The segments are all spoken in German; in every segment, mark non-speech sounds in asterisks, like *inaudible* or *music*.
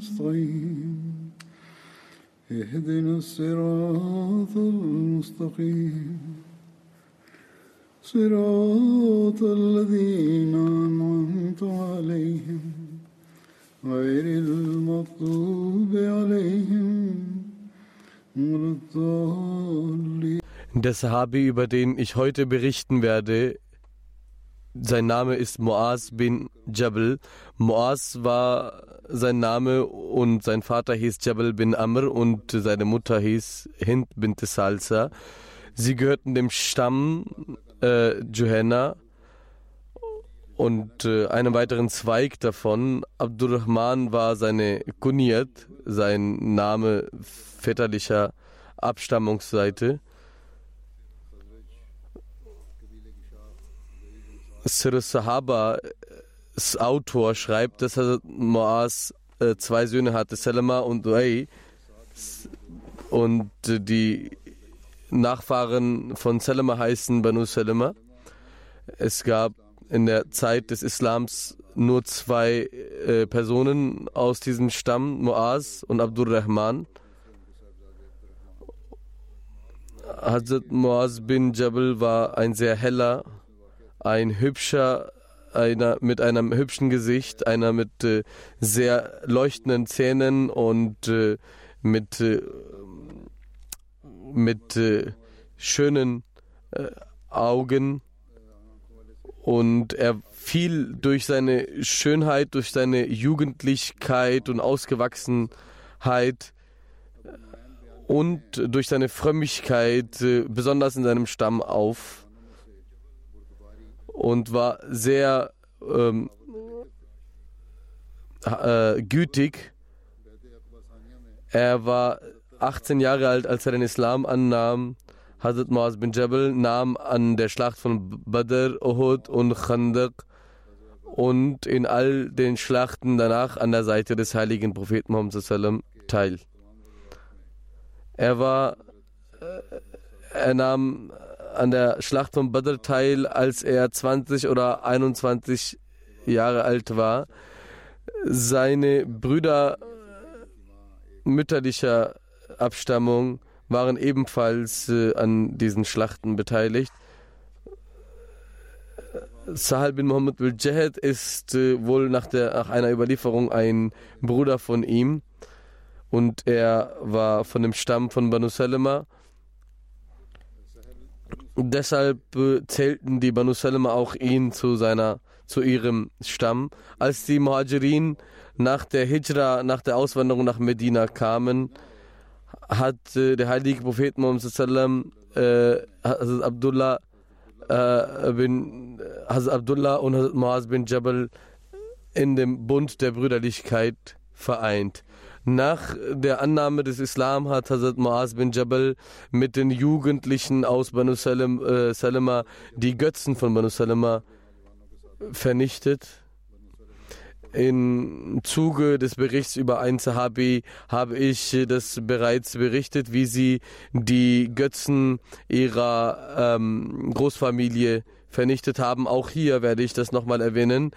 نستعين اهدنا الصراط المستقيم صراط الذين أنعمت عليهم غير المغضوب عليهم ولا الضالين Der Sahabi, über den ich heute berichten werde, sein Name ist Muaz bin Jabal. Muaz war sein Name und sein Vater hieß Jabal bin Amr und seine Mutter hieß Hind bin Salsa. Sie gehörten dem Stamm äh, Johanna und äh, einem weiteren Zweig davon. Abdurrahman war seine Kunyat, sein Name väterlicher Abstammungsseite. Sir Sahaba, Autor, schreibt, dass er Moaz äh, zwei Söhne hatte, Salama und Uay. Und äh, die Nachfahren von Salama heißen Banu Salama. Es gab in der Zeit des Islams nur zwei äh, Personen aus diesem Stamm, Muaz und Abdurrahman. Hazrat Muaz bin Jabal war ein sehr heller, ein hübscher, einer mit einem hübschen Gesicht, einer mit äh, sehr leuchtenden Zähnen und äh, mit, äh, mit äh, schönen äh, Augen. Und er fiel durch seine Schönheit, durch seine Jugendlichkeit und Ausgewachsenheit und durch seine Frömmigkeit äh, besonders in seinem Stamm auf und war sehr ähm, äh, gütig. Er war 18 Jahre alt, als er den Islam annahm. Hazrat Muaz bin Jabal nahm an der Schlacht von Badr, Uhud und Khandaq und in all den Schlachten danach an der Seite des heiligen Propheten Muhammad teil. Er war, er nahm an der Schlacht von Badr teil, als er 20 oder 21 Jahre alt war. Seine Brüder mütterlicher Abstammung waren ebenfalls äh, an diesen Schlachten beteiligt. Sahal bin Muhammad bin Jahed ist äh, wohl nach, der, nach einer Überlieferung ein Bruder von ihm und er war von dem Stamm von Banu Salama. Deshalb äh, zählten die Banu Salama auch ihn zu, seiner, zu ihrem Stamm. Als die Muhajirin nach der Hijra, nach der Auswanderung nach Medina kamen, hat äh, der heilige Prophet Muhammad sallam, äh, Hazrat Abdullah äh, bin Hazrat Abdullah und Hazrat Muaz bin Jabal in dem Bund der Brüderlichkeit vereint. Nach der Annahme des Islam hat Hazrat Muaz bin Jabal mit den Jugendlichen aus Banu Salim, äh, Salama die Götzen von Banu Salama vernichtet. Im Zuge des Berichts über ein Sahabi habe ich das bereits berichtet, wie sie die Götzen ihrer ähm, Großfamilie vernichtet haben. Auch hier werde ich das nochmal erwähnen.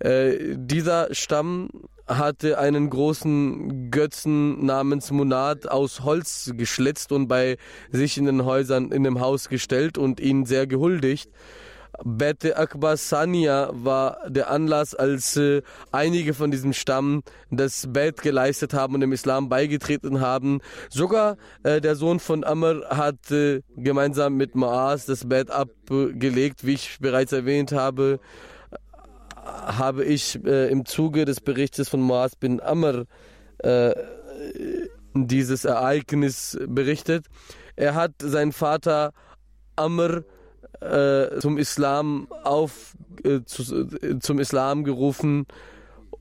Äh, dieser Stamm hatte einen großen Götzen namens Munad aus Holz geschlitzt und bei sich in den Häusern, in dem Haus gestellt und ihn sehr gehuldigt. Bete Akbar Sania war der Anlass, als äh, einige von diesem Stamm das Bet geleistet haben und dem Islam beigetreten haben. Sogar äh, der Sohn von Amr hat äh, gemeinsam mit Maas das Bet abgelegt. Wie ich bereits erwähnt habe, habe ich äh, im Zuge des Berichtes von Maas bin Amr äh, dieses Ereignis berichtet. Er hat seinen Vater Amr äh, zum Islam auf äh, zu, äh, zum Islam gerufen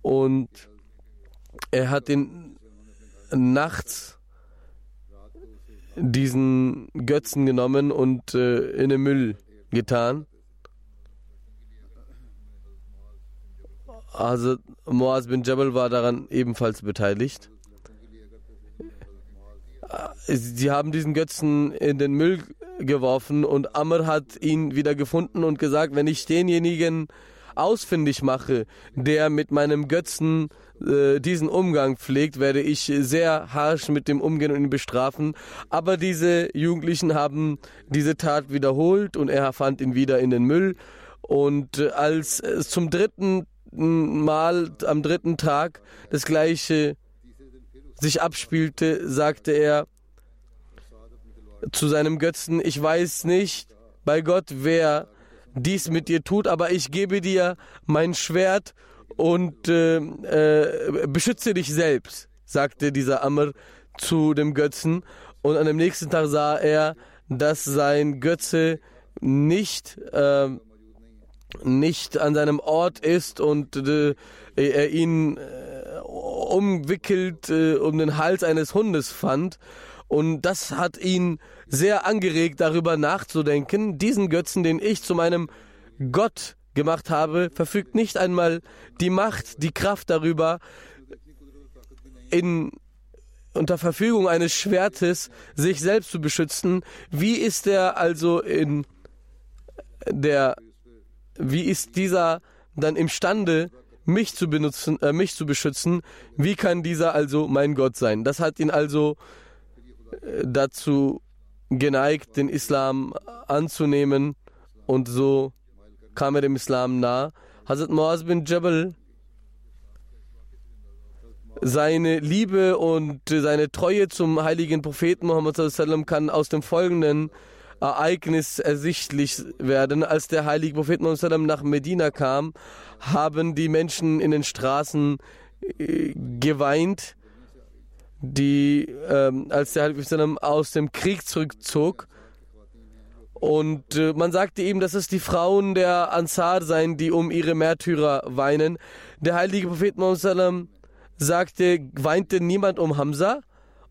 und er hat ihn nachts diesen Götzen genommen und in den Müll getan. Also Moaz bin Jabal war daran ebenfalls beteiligt. Sie haben diesen Götzen in den Müll geworfen und Amr hat ihn wieder gefunden und gesagt, wenn ich denjenigen ausfindig mache, der mit meinem Götzen äh, diesen Umgang pflegt, werde ich sehr harsch mit dem umgehen und ihn bestrafen. Aber diese Jugendlichen haben diese Tat wiederholt und er fand ihn wieder in den Müll. Und äh, als es zum dritten Mal, am dritten Tag das gleiche sich abspielte, sagte er, zu seinem Götzen, ich weiß nicht bei Gott, wer dies mit dir tut, aber ich gebe dir mein Schwert und äh, äh, beschütze dich selbst, sagte dieser Amr zu dem Götzen. Und an dem nächsten Tag sah er, dass sein Götze nicht, äh, nicht an seinem Ort ist und äh, er ihn äh, umwickelt äh, um den Hals eines Hundes fand. Und das hat ihn sehr angeregt, darüber nachzudenken. Diesen Götzen, den ich zu meinem Gott gemacht habe, verfügt nicht einmal die Macht, die Kraft darüber, in, unter Verfügung eines Schwertes sich selbst zu beschützen. Wie ist er also in der, wie ist dieser dann imstande, mich zu benutzen, äh, mich zu beschützen? Wie kann dieser also mein Gott sein? Das hat ihn also dazu geneigt, den Islam anzunehmen und so kam er dem Islam nah. Hazrat Muaz bin Jabal, seine Liebe und seine Treue zum heiligen Propheten Muhammad kann aus dem folgenden Ereignis ersichtlich werden. Als der heilige Prophet nach Medina kam, haben die Menschen in den Straßen äh, geweint die, ähm, als der Heilige aus dem Krieg zurückzog. Und äh, man sagte ihm, dass es die Frauen der Ansar seien, die um ihre Märtyrer weinen. Der heilige Prophet sagte, weinte niemand um Hamza?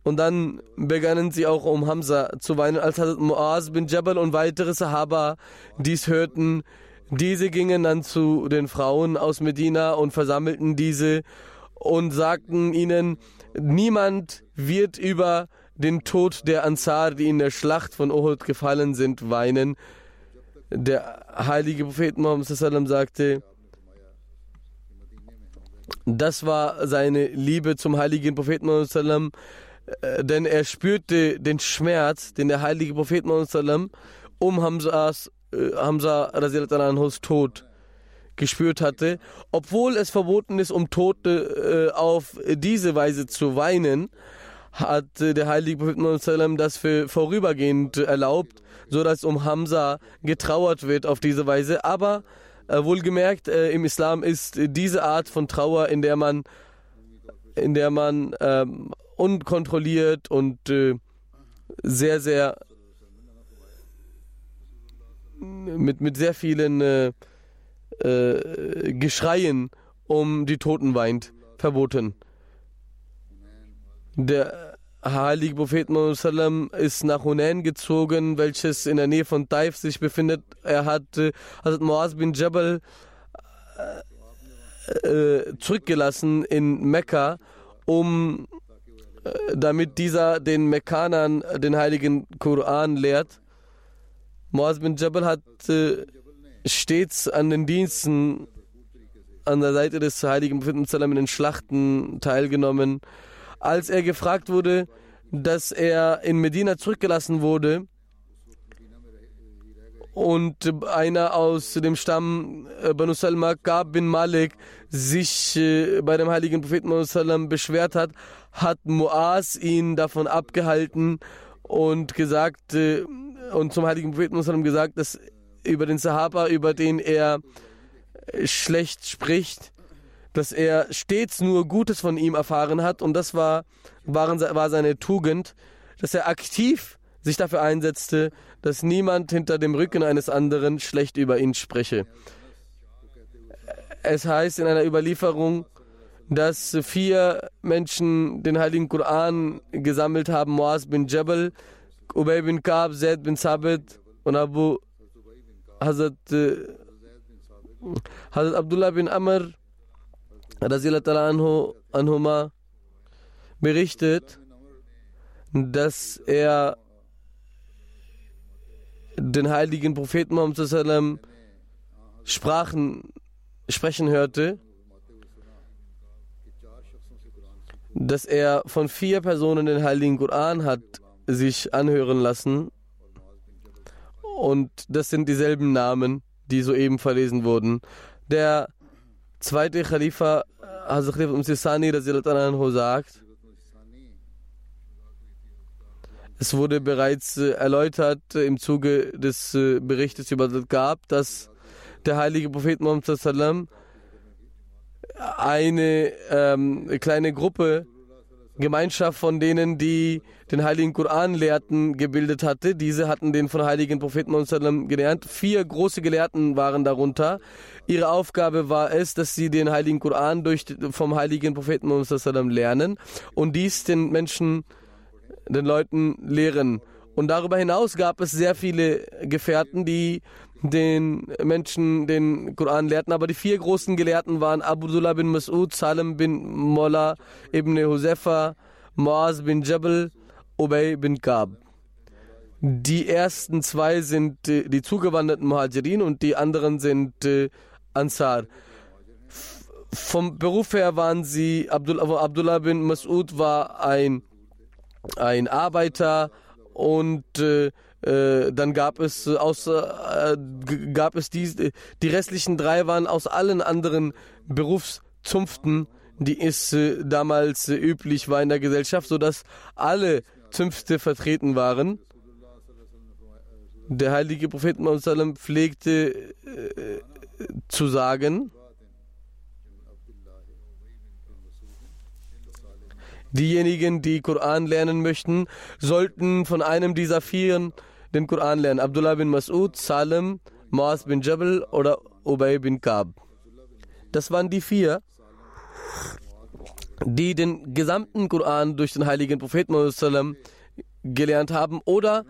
Und dann begannen sie auch um Hamza zu weinen, als Muaz bin Jabal und weitere Sahaba dies hörten. Diese gingen dann zu den Frauen aus Medina und versammelten diese und sagten ihnen, Niemand wird über den Tod der Ansar, die in der Schlacht von Uhud gefallen sind, weinen. Der heilige Prophet Muhammad sagte, das war seine Liebe zum heiligen Propheten Muhammad, denn er spürte den Schmerz, den der heilige Prophet Muhammad um Hamzas, äh, Hamza Anhus Tod gespürt hatte, obwohl es verboten ist, um Tote äh, auf diese Weise zu weinen, hat äh, der heilige Prophet Muhammad das für vorübergehend erlaubt, so dass um Hamza getrauert wird auf diese Weise. Aber äh, wohlgemerkt, äh, im Islam ist diese Art von Trauer, in der man, in der man ähm, unkontrolliert und äh, sehr, sehr mit, mit sehr vielen äh, äh, Geschreien um die Toten weint, verboten. Der heilige Prophet Muhammad ist nach Hunain gezogen, welches in der Nähe von Taif sich befindet. Er hat äh, Hazrat bin Jabal äh, äh, zurückgelassen in Mekka, um damit dieser den Mekkanern den heiligen Koran lehrt. Muaz bin Jabal hat äh, stets an den Diensten an der Seite des heiligen Propheten in den Schlachten teilgenommen. Als er gefragt wurde, dass er in Medina zurückgelassen wurde und einer aus dem Stamm äh, Banu Salma, Kab bin Malik, sich äh, bei dem heiligen Propheten beschwert hat, hat Muaz ihn davon abgehalten und gesagt äh, und zum heiligen Propheten Muhammad gesagt, dass über den Sahaba, über den er schlecht spricht, dass er stets nur Gutes von ihm erfahren hat und das war, waren, war seine Tugend, dass er aktiv sich dafür einsetzte, dass niemand hinter dem Rücken eines anderen schlecht über ihn spreche. Es heißt in einer Überlieferung, dass vier Menschen den heiligen Koran gesammelt haben: Moaz bin Jabal, Ubay bin Kab, Zaid bin Sabit und Abu Hazrat, äh, Hazrat Abdullah bin Amr anhu, anhuma berichtet, dass er den heiligen Propheten Muhammad Sprachen sprechen hörte, dass er von vier Personen den heiligen Koran hat sich anhören lassen und das sind dieselben Namen, die soeben verlesen wurden. Der zweite Khalifa, Hazrat Khalifa Umsisani sagt, Es wurde bereits äh, erläutert im Zuge des äh, Berichtes über das Gab, dass der heilige Prophet Muhammad eine ähm, kleine Gruppe, Gemeinschaft von denen, die den heiligen Koran lehrten, gebildet hatte. Diese hatten den von heiligen Propheten gelernt. Vier große Gelehrten waren darunter. Ihre Aufgabe war es, dass sie den heiligen Koran durch, vom heiligen Propheten lernen und dies den Menschen den Leuten lehren. Und darüber hinaus gab es sehr viele Gefährten, die den Menschen den Koran lehrten. Aber die vier großen Gelehrten waren Abdullah bin Mas'ud, Salim bin Mola, Ibn Huzefa, Moaz bin Jabal, Ubay bin Kab. Die ersten zwei sind äh, die zugewanderten Muhajirin und die anderen sind äh, Ansar. Vom Beruf her waren sie, Abdullah bin Mas'ud war ein ein Arbeiter und äh, dann gab es außer, äh, gab es die, die restlichen drei waren aus allen anderen Berufszunften, die es äh, damals äh, üblich war in der Gesellschaft, sodass alle Zünfte vertreten waren. Der heilige Prophet Muhammad pflegte äh, zu sagen, Diejenigen, die Koran lernen möchten, sollten von einem dieser vier den Koran lernen. Abdullah bin Mas'ud, Salim, Maas bin Jabal oder Ubay bin Kab. Das waren die vier, die den gesamten Koran durch den heiligen Propheten gelernt haben oder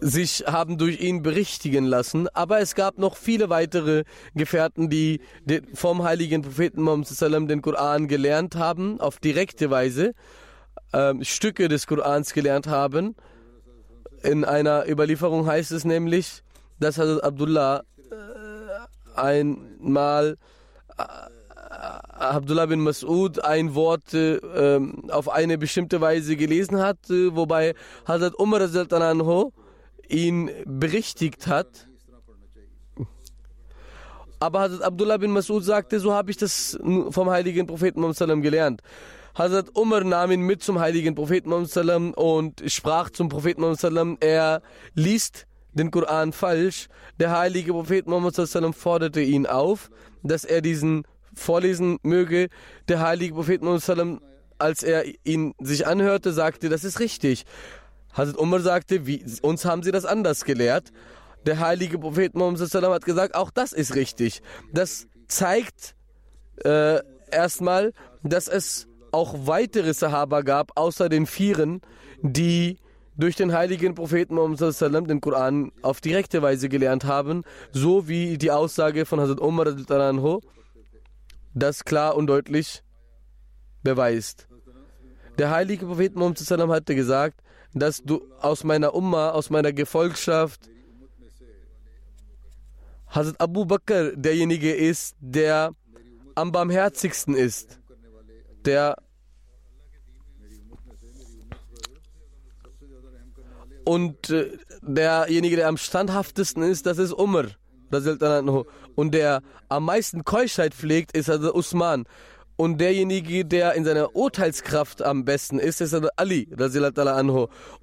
sich haben durch ihn berichtigen lassen. Aber es gab noch viele weitere Gefährten, die vom heiligen Propheten Muhammad den Koran gelernt haben, auf direkte Weise, äh, Stücke des Korans gelernt haben. In einer Überlieferung heißt es nämlich, dass Hazrat Abdullah äh, einmal äh, Abdullah bin Mas'ud ein Wort äh, auf eine bestimmte Weise gelesen hat, äh, wobei Hazrat Umar anhu ihn berichtigt hat. Aber Hazrat Abdullah bin Mas'ud sagte, so habe ich das vom heiligen Propheten Muhammad gelernt. Hazrat Umar nahm ihn mit zum heiligen Propheten Muhammad und sprach zum Propheten Muhammad, er liest den Koran falsch. Der heilige Prophet Muhammad forderte ihn auf, dass er diesen vorlesen möge. Der heilige Prophet Muhammad, als er ihn sich anhörte, sagte, das ist richtig. Hazrat Umar sagte, wie, uns haben sie das anders gelehrt. Der heilige Prophet Muhammad hat gesagt, auch das ist richtig. Das zeigt äh, erstmal, dass es auch weitere Sahaba gab, außer den Vieren, die durch den heiligen Propheten Muhammad den Koran auf direkte Weise gelernt haben, so wie die Aussage von Hazrat Umar das klar und deutlich beweist. Der heilige Prophet Muhammad hatte gesagt, dass du aus meiner Umma, aus meiner Gefolgschaft, Hazrat Abu Bakr derjenige ist, der am barmherzigsten ist, der Und äh, derjenige, der am standhaftesten ist, das ist Umar. Und der am meisten Keuschheit pflegt, ist also Usman. Und derjenige, der in seiner Urteilskraft am besten ist, ist also Ali.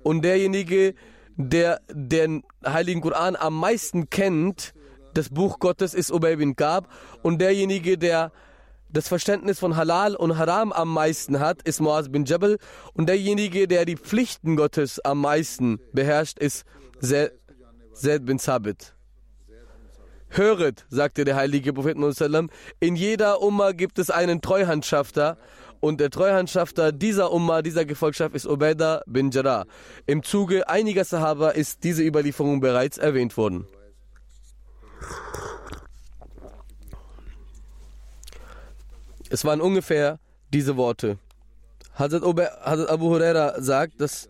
Und derjenige, der den Heiligen Koran am meisten kennt, das Buch Gottes, ist Ubay bin Gab. Und derjenige, der das Verständnis von Halal und Haram am meisten hat, ist Muaz bin Jabal. Und derjenige, der die Pflichten Gottes am meisten beherrscht, ist Zaid bin Sabit. Höret, sagte der heilige Prophet Muhammad, in jeder Umma gibt es einen Treuhandschafter und der Treuhandschafter dieser Umma, dieser Gefolgschaft ist Ubaidah bin Jarrah. Im Zuge einiger Sahaba ist diese Überlieferung bereits erwähnt worden. Es waren ungefähr diese Worte. Hazrat, Abu Huraira sagt, dass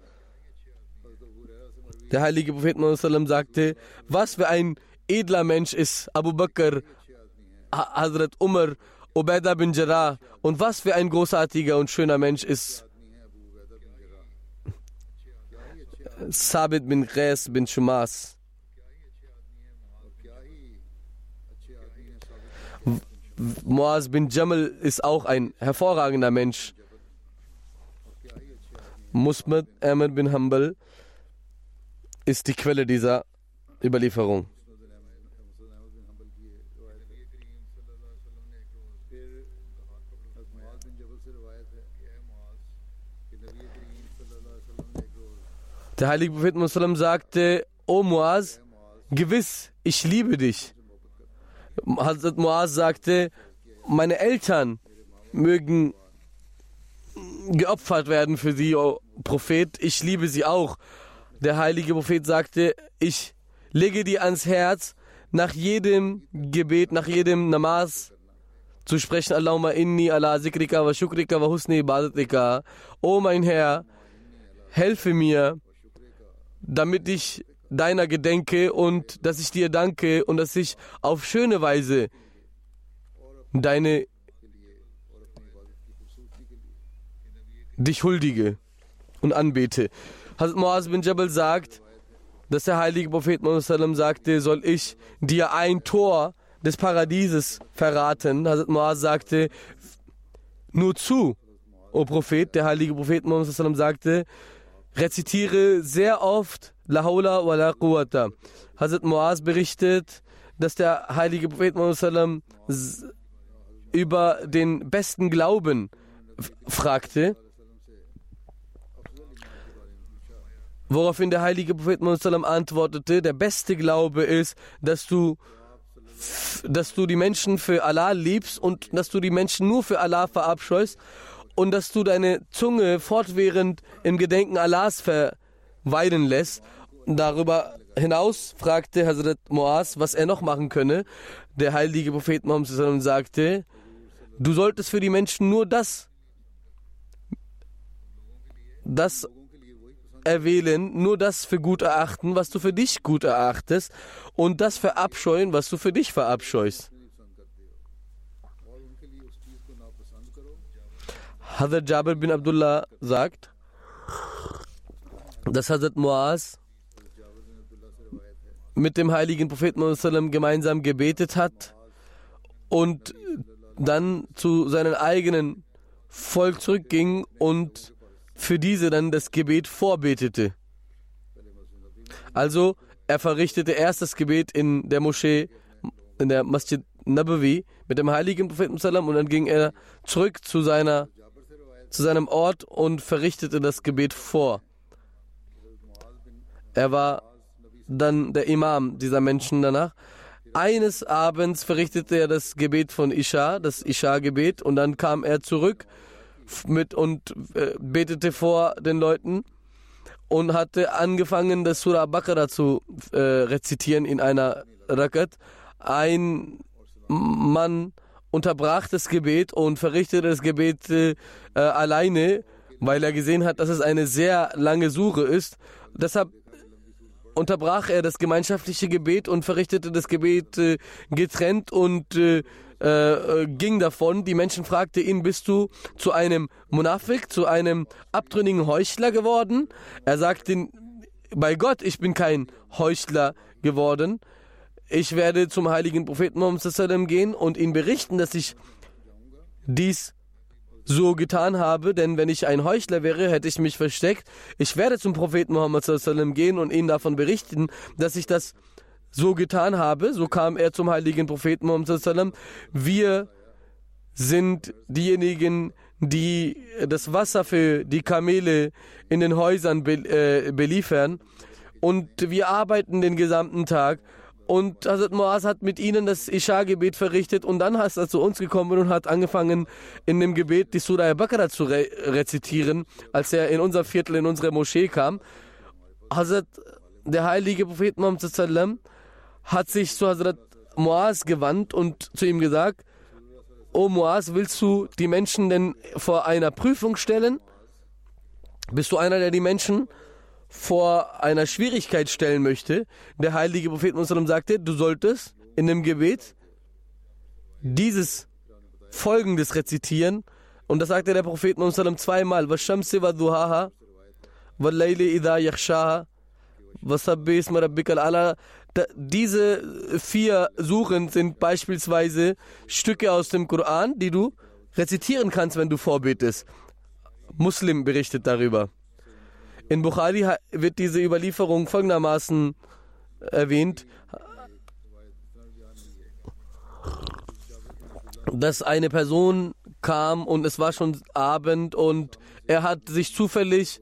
der heilige Prophet Muhammad sagte, was für ein edler Mensch ist Abu Bakr, Hazrat Umar, Ubaidah bin Jarrah und was für ein großartiger und schöner Mensch ist Sabit bin Qais bin Shumas. Muaz bin Jamal ist auch ein hervorragender Mensch. Musmad Ahmed bin Hanbal ist die Quelle dieser Überlieferung. Der heilige Prophet Muslim sagte, O Muaz, gewiss, ich liebe dich. Hazrat Muaz sagte, meine Eltern mögen geopfert werden für sie, O Prophet, ich liebe sie auch. Der heilige Prophet sagte, ich lege dir ans Herz, nach jedem Gebet, nach jedem Namaz zu sprechen, Allahumma inni ala zikrika wa shukrika wa husni ibadatika. O mein Herr, helfe mir, damit ich deiner gedenke und dass ich dir danke und dass ich auf schöne Weise deine dich huldige und anbete. Hazrat Muaz bin Jabal sagt, dass der heilige Prophet Muhammad sagte, soll ich dir ein Tor des Paradieses verraten. Hazrat Muaz sagte, nur zu, o Prophet, der heilige Prophet Muhammad sagte, rezitiere sehr oft La wa la Quwwata. Hazrat Muaz berichtet, dass der heilige Prophet Muhammad über den besten Glauben fragte. Woraufhin der heilige Prophet Muhammad antwortete, der beste Glaube ist, dass du dass du die Menschen für Allah liebst und dass du die Menschen nur für Allah verabscheust und dass du deine Zunge fortwährend im Gedenken Allahs verweilen lässt. Darüber hinaus fragte Hazrat Moaz, was er noch machen könne. Der heilige Prophet Muhammad sagte, du solltest für die Menschen nur das, das erwählen, nur das für gut erachten, was du für dich gut erachtest und das verabscheuen, was du für dich verabscheust. Hazrat Jabir bin Abdullah sagt, dass Hazrat Muaz mit dem heiligen Propheten gemeinsam gebetet hat und dann zu seinem eigenen Volk zurückging und für diese dann das Gebet vorbetete. Also er verrichtete erst das Gebet in der Moschee, in der Masjid Nabawi mit dem heiligen Propheten und dann ging er zurück zu seiner zu seinem Ort und verrichtete das Gebet vor. Er war dann der Imam dieser Menschen danach. Eines Abends verrichtete er das Gebet von Isha, das Isha-Gebet, und dann kam er zurück mit und äh, betete vor den Leuten und hatte angefangen, das Surah Baqarah zu äh, rezitieren in einer Rakat. Ein Mann unterbrach das Gebet und verrichtete das Gebet äh, alleine, weil er gesehen hat, dass es eine sehr lange Suche ist. Deshalb unterbrach er das gemeinschaftliche Gebet und verrichtete das Gebet äh, getrennt und äh, äh, ging davon. Die Menschen fragten ihn, bist du zu einem Munafik, zu einem abtrünnigen Heuchler geworden? Er sagte, bei Gott, ich bin kein Heuchler geworden. Ich werde zum heiligen Propheten Muhammad gehen und ihm berichten, dass ich dies so getan habe, denn wenn ich ein Heuchler wäre, hätte ich mich versteckt. Ich werde zum Propheten Muhammad gehen und ihm davon berichten, dass ich das so getan habe. So kam er zum heiligen Propheten Muhammad. Wir sind diejenigen, die das Wasser für die Kamele in den Häusern äh, beliefern. Und wir arbeiten den gesamten Tag und Hazrat Muaz hat mit ihnen das Isha-Gebet verrichtet und dann ist er zu uns gekommen und hat angefangen, in dem Gebet die Surah Al-Baqarah zu re rezitieren, als er in unser Viertel, in unsere Moschee kam. Hazrat, der heilige Prophet Muhammad hat sich zu Hazrat Muaz gewandt und zu ihm gesagt, O Muaz, willst du die Menschen denn vor einer Prüfung stellen? Bist du einer, der die Menschen vor einer Schwierigkeit stellen möchte, der heilige Prophet Muslim sagte, du solltest in dem Gebet dieses folgendes rezitieren. Und das sagte der Prophet Muslim zweimal. Diese vier Suchen sind beispielsweise Stücke aus dem Koran, die du rezitieren kannst, wenn du vorbetest. Muslim berichtet darüber. In Bukhari wird diese Überlieferung folgendermaßen erwähnt, dass eine Person kam und es war schon Abend und er hat sich zufällig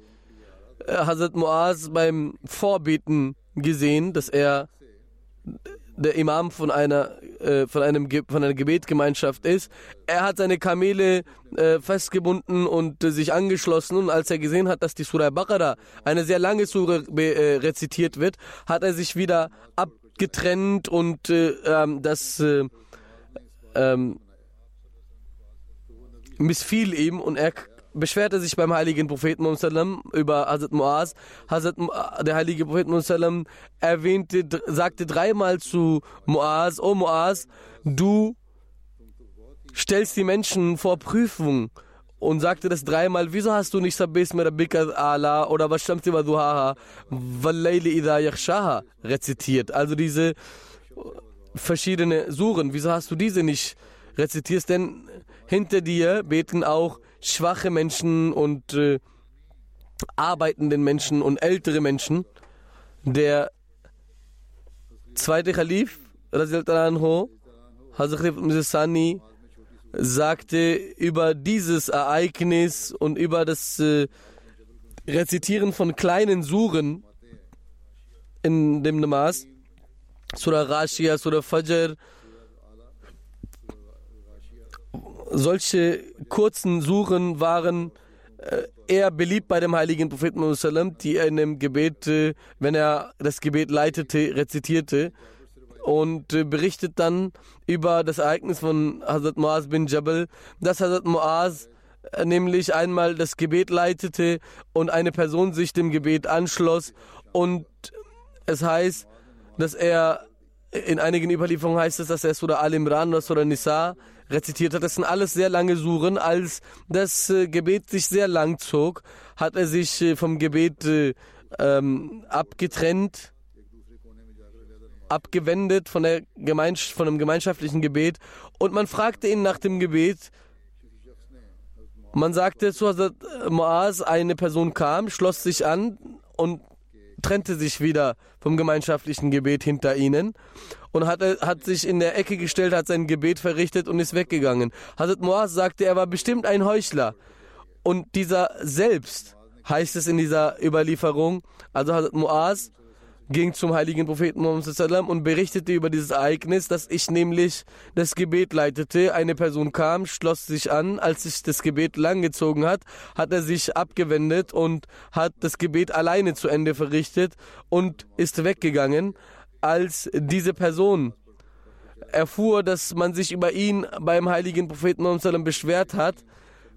äh, Hazrat Muaz beim Vorbeten gesehen, dass er der Imam von einer, äh, von, einem, von einer Gebetgemeinschaft ist. Er hat seine Kamele äh, festgebunden und äh, sich angeschlossen und als er gesehen hat, dass die Surah Baqarah, eine sehr lange Surah äh, rezitiert wird, hat er sich wieder abgetrennt und äh, ähm, das äh, ähm, missfiel ihm und er beschwerte sich beim heiligen Propheten über Hazrat Muaz. Hazrat, der heilige Prophet erwähnte, sagte dreimal zu Muaz, O Muaz, du stellst die Menschen vor Prüfung und sagte das dreimal, wieso hast du nicht Sabbis Rabbika ala oder Washamti wa duhaha wallayli idha yakhshaha rezitiert? Also diese verschiedene Suren, wieso hast du diese nicht rezitiert? Denn hinter dir beten auch schwache Menschen und äh, arbeitenden Menschen und ältere Menschen. Der zweite Khalif, Anho, Hazrat Sani, sagte über dieses Ereignis und über das äh, Rezitieren von kleinen Suren in dem Namas, Surah Rashia, Surah Fajr, solche kurzen Suchen waren äh, eher beliebt bei dem heiligen Propheten Muhammad, die er in dem Gebet, äh, wenn er das Gebet leitete, rezitierte und äh, berichtet dann über das Ereignis von Hazrat Muaz bin Jabal, dass Hazrat Muaz nämlich einmal das Gebet leitete und eine Person sich dem Gebet anschloss und es heißt, dass er in einigen Überlieferungen heißt es, dass er Surah Al-Imran oder Surah Nisa rezitiert hat. Das sind alles sehr lange Suren. Als das äh, Gebet sich sehr lang zog, hat er sich äh, vom Gebet äh, ähm, abgetrennt, abgewendet von, der von dem gemeinschaftlichen Gebet und man fragte ihn nach dem Gebet. Man sagte zu Hazrat Muaz, eine Person kam, schloss sich an und trennte sich wieder vom gemeinschaftlichen Gebet hinter ihnen und hat, hat sich in der Ecke gestellt, hat sein Gebet verrichtet und ist weggegangen. Hazrat Muaz sagte, er war bestimmt ein Heuchler. Und dieser selbst, heißt es in dieser Überlieferung, also Hazrat Muaz ging zum heiligen Propheten Muhammad und berichtete über dieses Ereignis, dass ich nämlich das Gebet leitete. Eine Person kam, schloss sich an. Als sich das Gebet langgezogen hat, hat er sich abgewendet und hat das Gebet alleine zu Ende verrichtet und ist weggegangen. Als diese Person erfuhr, dass man sich über ihn beim heiligen Propheten Muhammad beschwert hat,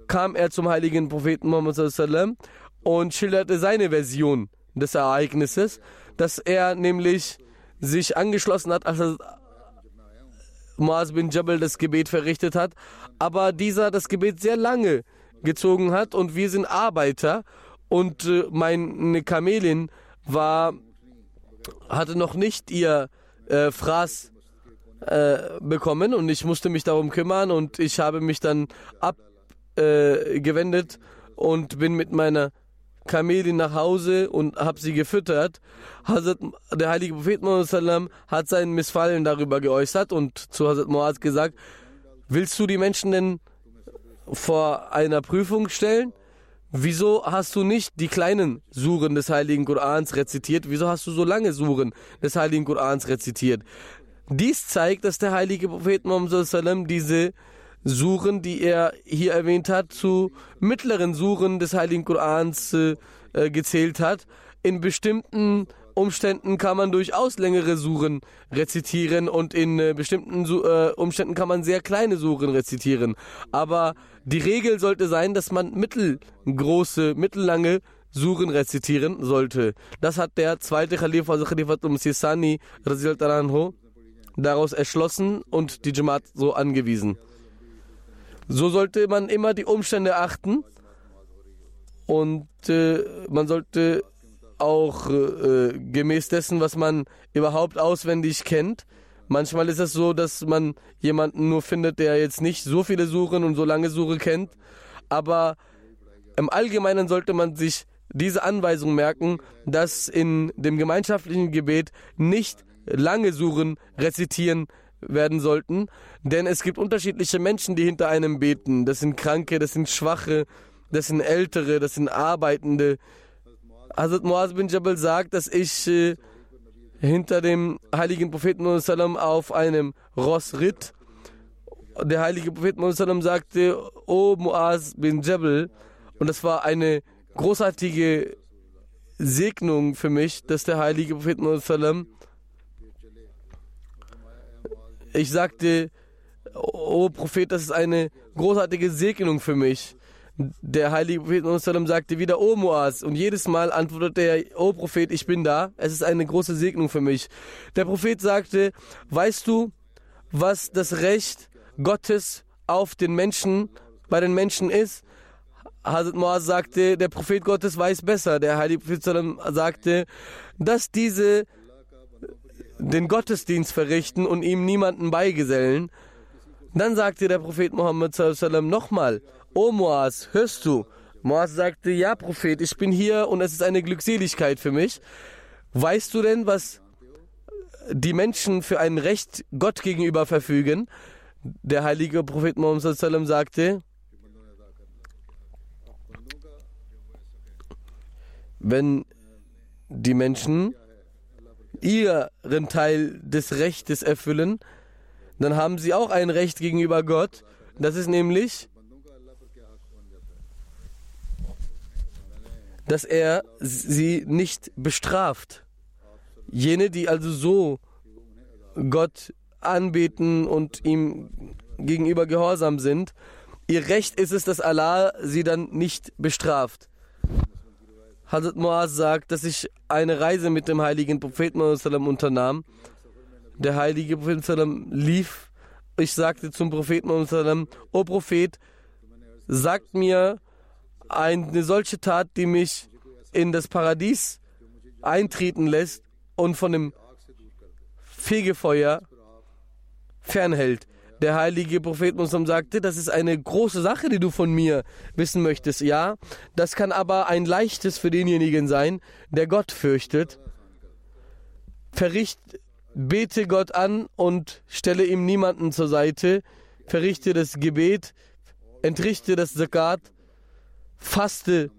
kam er zum heiligen Propheten Muhammad und schilderte seine Version des Ereignisses dass er nämlich sich angeschlossen hat, als Muaz bin Jabal das Gebet verrichtet hat, aber dieser das Gebet sehr lange gezogen hat und wir sind Arbeiter und äh, meine Kamelin war, hatte noch nicht ihr äh, Fraß äh, bekommen und ich musste mich darum kümmern und ich habe mich dann abgewendet äh, und bin mit meiner Kamelin nach Hause und habe sie gefüttert. Hazrat, der heilige Prophet Muhammad hat sein Missfallen darüber geäußert und zu Hazrat Muaz gesagt, willst du die Menschen denn vor einer Prüfung stellen? Wieso hast du nicht die kleinen Suren des Heiligen Korans rezitiert? Wieso hast du so lange Suren des Heiligen Korans rezitiert? Dies zeigt, dass der heilige Prophet Muhammad diese Suren, die er hier erwähnt hat, zu mittleren Suren des Heiligen Korans äh, gezählt hat. In bestimmten Umständen kann man durchaus längere Suren rezitieren und in äh, bestimmten äh, Umständen kann man sehr kleine Suren rezitieren. Aber die Regel sollte sein, dass man mittelgroße, mittellange Suren rezitieren sollte. Das hat der zweite Khalifa, also Khalifa Sisani, daraus erschlossen und die Jamaat so angewiesen. So sollte man immer die Umstände achten und äh, man sollte auch äh, gemäß dessen, was man überhaupt auswendig kennt. Manchmal ist es so, dass man jemanden nur findet, der jetzt nicht so viele Suchen und so lange Suche kennt. Aber im Allgemeinen sollte man sich diese Anweisung merken, dass in dem gemeinschaftlichen Gebet nicht lange Suchen rezitieren werden sollten, denn es gibt unterschiedliche Menschen, die hinter einem beten. Das sind Kranke, das sind Schwache, das sind Ältere, das sind Arbeitende, Hazrat Muaz bin Jabal sagt, dass ich äh, hinter dem heiligen Propheten auf einem Ross ritt. Der heilige Prophet sagte, O Muaz bin Jabal, und das war eine großartige Segnung für mich, dass der heilige Prophet ich sagte, O Prophet, das ist eine großartige Segnung für mich. Der heilige Prophet sagte wieder, O Muaz. Und jedes Mal antwortete er, O Prophet, ich bin da. Es ist eine große Segnung für mich. Der Prophet sagte, weißt du, was das Recht Gottes auf den Menschen, bei den Menschen ist? Hazrat Muaz sagte, der Prophet Gottes weiß besser. Der heilige Prophet sagte, dass diese den Gottesdienst verrichten und ihm niemanden beigesellen. Dann sagte der Prophet Muhammad nochmal, O Moaz, hörst du? Moaz sagte, ja Prophet, ich bin hier und es ist eine Glückseligkeit für mich. Weißt du denn, was die Menschen für ein Recht Gott gegenüber verfügen? Der heilige Prophet Muhammad sagte, wenn die Menschen ihren Teil des Rechtes erfüllen, dann haben sie auch ein Recht gegenüber Gott. Das ist nämlich, dass er sie nicht bestraft. Jene, die also so Gott anbeten und ihm gegenüber gehorsam sind, ihr Recht ist es, dass Allah sie dann nicht bestraft. Hazrat Muaz sagt, dass ich eine Reise mit dem heiligen Propheten unternahm. Der heilige Prophet lief. Ich sagte zum Propheten, O Prophet, sagt mir, eine solche Tat, die mich in das Paradies eintreten lässt und von dem Fegefeuer fernhält. Der heilige Prophet Muslim sagte, das ist eine große Sache, die du von mir wissen möchtest. Ja, das kann aber ein leichtes für denjenigen sein, der Gott fürchtet. Verricht, bete Gott an und stelle ihm niemanden zur Seite. Verrichte das Gebet, entrichte das Zakat faste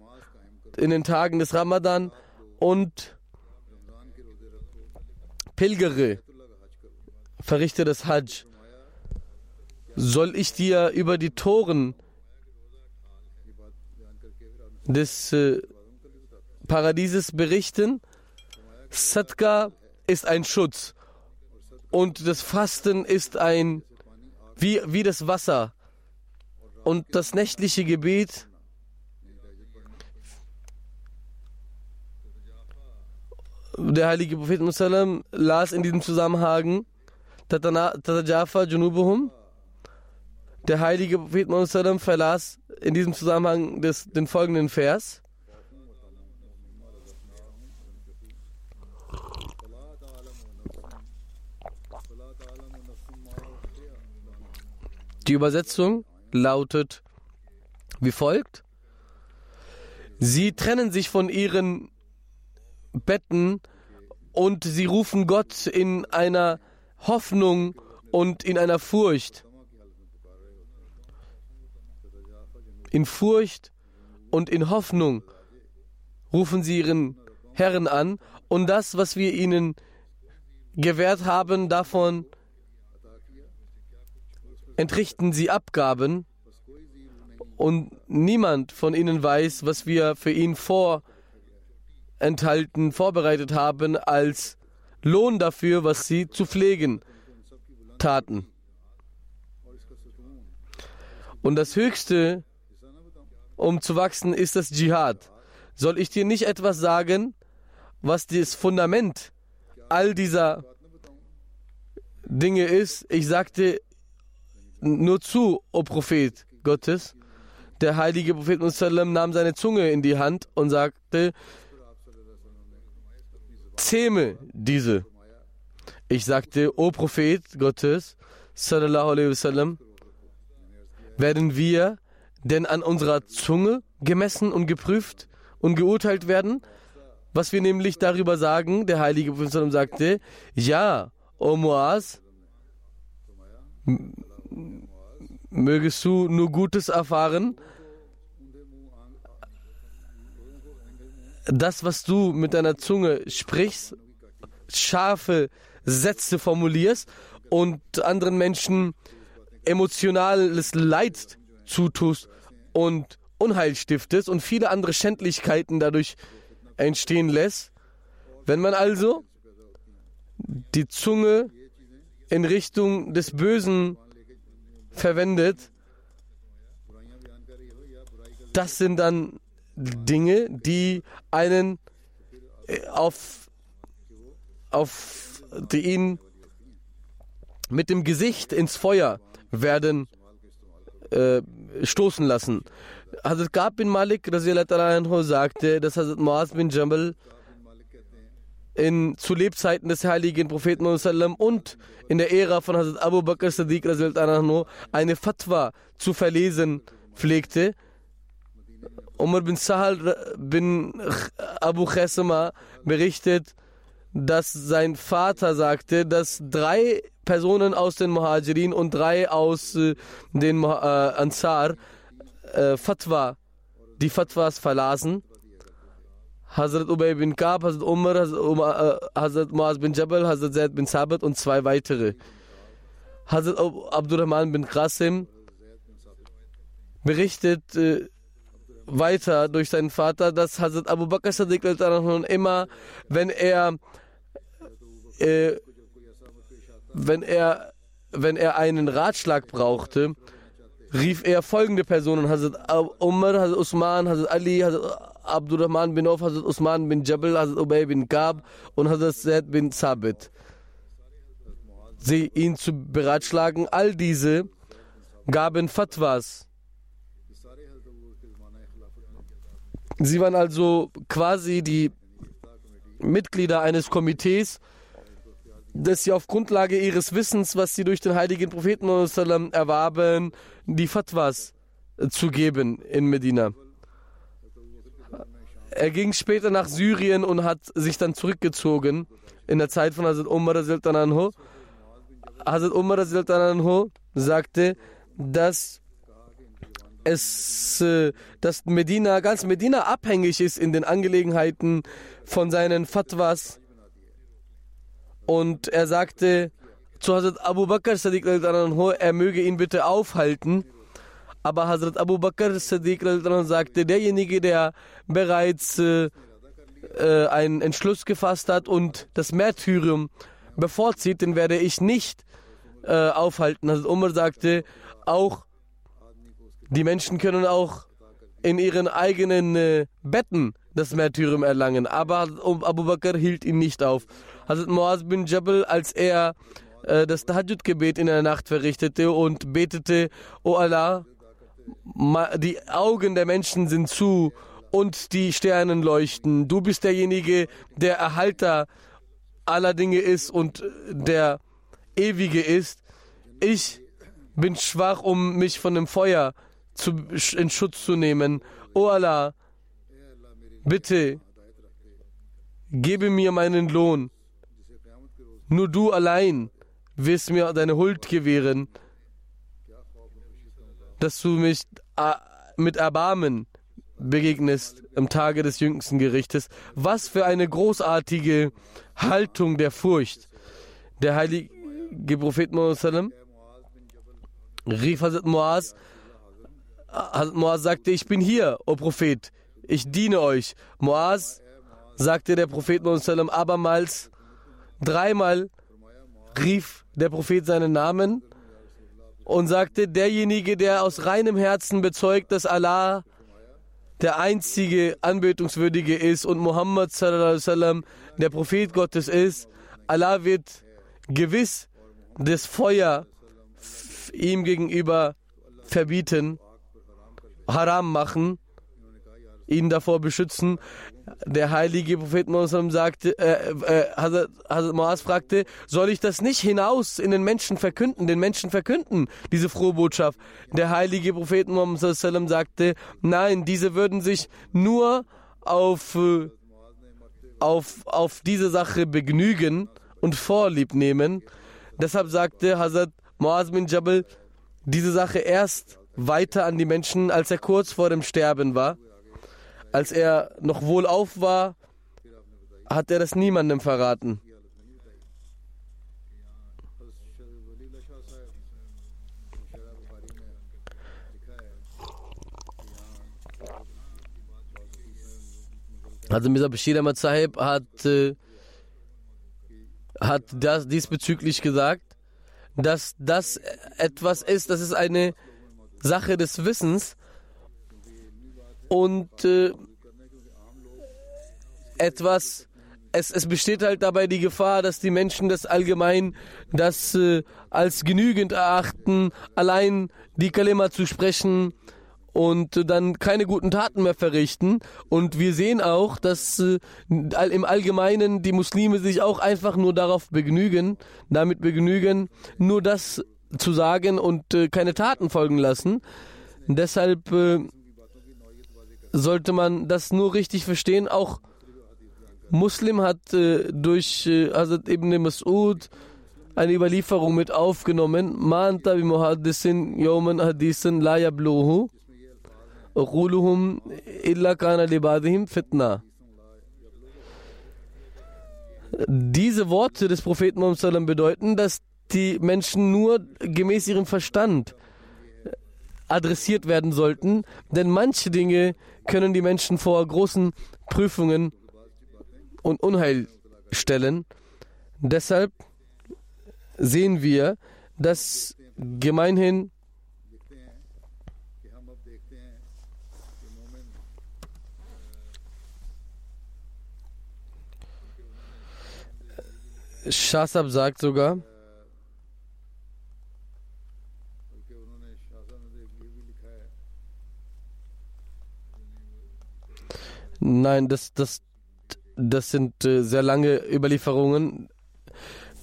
in den Tagen des Ramadan und pilgere, verrichte das Hajj. Soll ich dir über die Toren des äh, Paradieses berichten? Sadka ist ein Schutz und das Fasten ist ein wie, wie das Wasser und das nächtliche Gebet der heilige Prophet Musallam las in diesem Zusammenhang Tatajafa Junubuhum. Der heilige Prophet Musallam verlas in diesem Zusammenhang des, den folgenden Vers. Die Übersetzung lautet wie folgt. Sie trennen sich von ihren Betten und sie rufen Gott in einer Hoffnung und in einer Furcht. In Furcht und in Hoffnung rufen sie ihren Herrn an und das, was wir ihnen gewährt haben, davon entrichten sie Abgaben und niemand von ihnen weiß, was wir für ihn vorenthalten, vorbereitet haben als Lohn dafür, was sie zu pflegen taten. Und das Höchste, um zu wachsen, ist das Dschihad. Soll ich dir nicht etwas sagen, was das Fundament all dieser Dinge ist? Ich sagte nur zu, o Prophet Gottes. Der heilige Prophet nahm seine Zunge in die Hand und sagte, zähme diese. Ich sagte, o Prophet Gottes, sallallahu alaihi wasallam, werden wir denn an unserer Zunge gemessen und geprüft und geurteilt werden? Was wir nämlich darüber sagen, der heilige Prophet sagte, ja, O Muaz, mögest du nur Gutes erfahren. Das, was du mit deiner Zunge sprichst, scharfe Sätze formulierst und anderen Menschen emotionales Leid zutust und Unheil stiftest und viele andere Schändlichkeiten dadurch entstehen lässt. Wenn man also die Zunge in Richtung des Bösen verwendet, das sind dann Dinge, die einen äh, auf, auf die ihn mit dem Gesicht ins Feuer werden äh, stoßen lassen. Hazrat Gab bin Malik sagte, dass Hazrat Muaz bin Jamal in, zu Lebzeiten des heiligen Propheten und in der Ära von Hazrat Abu Bakr Siddiq eine Fatwa zu verlesen pflegte. Umar bin Sahal bin Abu Khasama berichtet, dass sein Vater sagte, dass drei Personen aus den Muhajirin und drei aus äh, den äh, Ansar äh, Fatwa, die Fatwas verlasen Hazrat Ubay bin Kab, Hazrat Umar, Hazrat äh, Muaz bin Jabal, Hazrat Zaid bin Sabat und zwei weitere. Hazrat Abdurrahman bin Qasim berichtet äh, weiter durch seinen Vater, dass Hazrat Abu Bakr Sadiq immer, wenn er äh, wenn er wenn er einen Ratschlag brauchte, rief er folgende Personen: Hazrat Umar, Hazrat Usman, Hazrat Ali, Hazrat Abdurrahman bin Auf, Hazrat Usman bin Jabal, Hazrat Ubay bin Kab und Hazrat Zaid bin Sabit. Sie ihn zu beratschlagen, all diese gaben Fatwas. Sie waren also quasi die Mitglieder eines Komitees, das sie auf Grundlage ihres Wissens, was sie durch den heiligen Propheten erwarben, die Fatwas zu geben in Medina. Er ging später nach Syrien und hat sich dann zurückgezogen in der Zeit von Hazrat Umar Anho. Hazrat Umar Anho sagte, dass es, äh, dass Medina, ganz Medina abhängig ist in den Angelegenheiten von seinen Fatwas. Und er sagte zu Hazrat Abu Bakr Sadiq er möge ihn bitte aufhalten. Aber Hazrat Abu Bakr Sadiq sagte, derjenige, der bereits äh, äh, einen Entschluss gefasst hat und das Märtyrium bevorzieht, den werde ich nicht äh, aufhalten. Hazrat Umar sagte, auch die Menschen können auch in ihren eigenen äh, Betten das Märtyrium erlangen. Aber Abu Bakr hielt ihn nicht auf. Hazrat Muaz bin Jabal, als er äh, das Tahajjud-Gebet in der Nacht verrichtete und betete, O Allah, die Augen der Menschen sind zu und die Sternen leuchten. Du bist derjenige, der Erhalter aller Dinge ist und der Ewige ist. Ich bin schwach, um mich von dem Feuer zu, in Schutz zu nehmen. O Allah, bitte gebe mir meinen Lohn. Nur du allein wirst mir deine Huld gewähren, dass du mich mit Erbarmen begegnest am Tage des jüngsten Gerichtes. Was für eine großartige Haltung der Furcht. Der heilige Prophet Muhammad rief Hazrat Muaz. Muaz sagte, ich bin hier, o Prophet, ich diene euch. Muaz sagte der Prophet Muhammad abermals, dreimal rief der Prophet seinen Namen und sagte, derjenige, der aus reinem Herzen bezeugt, dass Allah der einzige Anbetungswürdige ist und Muhammad der Prophet Gottes ist, Allah wird gewiss das Feuer ihm gegenüber verbieten, haram machen, ihn davor beschützen der heilige Prophet Mohammed sagte, äh, äh, Hazrat, Hazrat Moaz fragte, soll ich das nicht hinaus in den Menschen verkünden, den Menschen verkünden, diese frohe Botschaft? Der heilige Prophet Mohammed sagte, nein, diese würden sich nur auf, äh, auf, auf diese Sache begnügen und Vorlieb nehmen. Deshalb sagte Hazrat Moaz bin Jabal diese Sache erst weiter an die Menschen, als er kurz vor dem Sterben war. Als er noch wohlauf war, hat er das niemandem verraten. Also Mr. Bashir Ahmad Sahib hat, äh, hat das diesbezüglich gesagt, dass das etwas ist, das ist eine Sache des Wissens, und äh, etwas, es, es besteht halt dabei die Gefahr, dass die Menschen das allgemein das äh, als genügend erachten, allein die Kalima zu sprechen und dann keine guten Taten mehr verrichten. Und wir sehen auch, dass äh, im Allgemeinen die Muslime sich auch einfach nur darauf begnügen, damit begnügen, nur das zu sagen und äh, keine Taten folgen lassen. Deshalb äh, sollte man das nur richtig verstehen. Auch Muslim hat äh, durch äh, Hazrat ibn Mas'ud eine Überlieferung mit aufgenommen. Ma'anta bi muhaddisin yawman hadisin la yabluhu uquluhum illa kana libadihim fitna. Diese Worte des Propheten bedeuten, dass die Menschen nur gemäß ihrem Verstand adressiert werden sollten, denn manche Dinge können die Menschen vor großen Prüfungen und Unheil stellen. Deshalb sehen wir, dass gemeinhin Shasab sagt sogar, Nein, das, das, das sind äh, sehr lange Überlieferungen.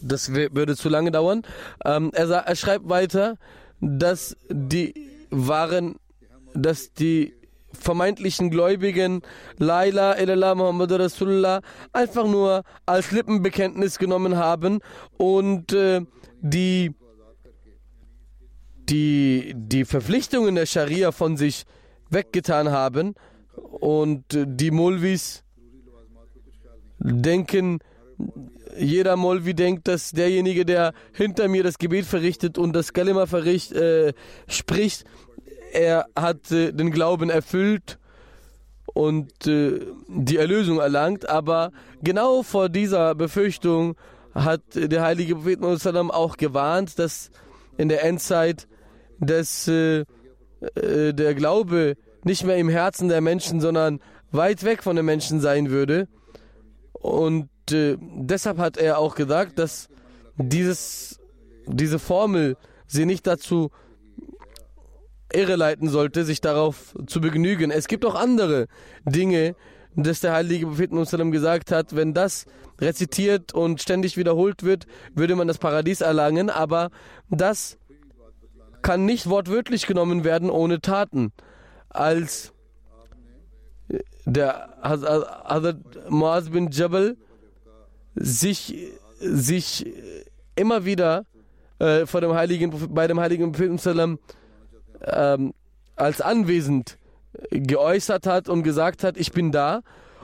Das würde zu lange dauern. Ähm, er, er schreibt weiter, dass die waren, dass die vermeintlichen Gläubigen Laila ilallah Muhammad Rasulullah einfach nur als Lippenbekenntnis genommen haben und äh, die, die, die Verpflichtungen der Scharia von sich weggetan haben und die Molvis denken, jeder Molvi denkt, dass derjenige, der hinter mir das Gebet verrichtet und das Kalima äh, spricht, er hat äh, den Glauben erfüllt und äh, die Erlösung erlangt. Aber genau vor dieser Befürchtung hat der heilige Prophet Muhammad auch gewarnt, dass in der Endzeit dass, äh, äh, der Glaube nicht mehr im Herzen der Menschen, sondern weit weg von den Menschen sein würde. Und äh, deshalb hat er auch gesagt, dass dieses, diese Formel sie nicht dazu irreleiten sollte, sich darauf zu begnügen. Es gibt auch andere Dinge, dass der heilige Prophet Musallam gesagt hat, wenn das rezitiert und ständig wiederholt wird, würde man das Paradies erlangen, aber das kann nicht wortwörtlich genommen werden ohne Taten. Als der Hazrat Muaz bin Jabal sich, sich immer wieder äh, vor dem heiligen, bei dem heiligen Propheten ähm, als anwesend geäußert hat und gesagt hat, ich bin da.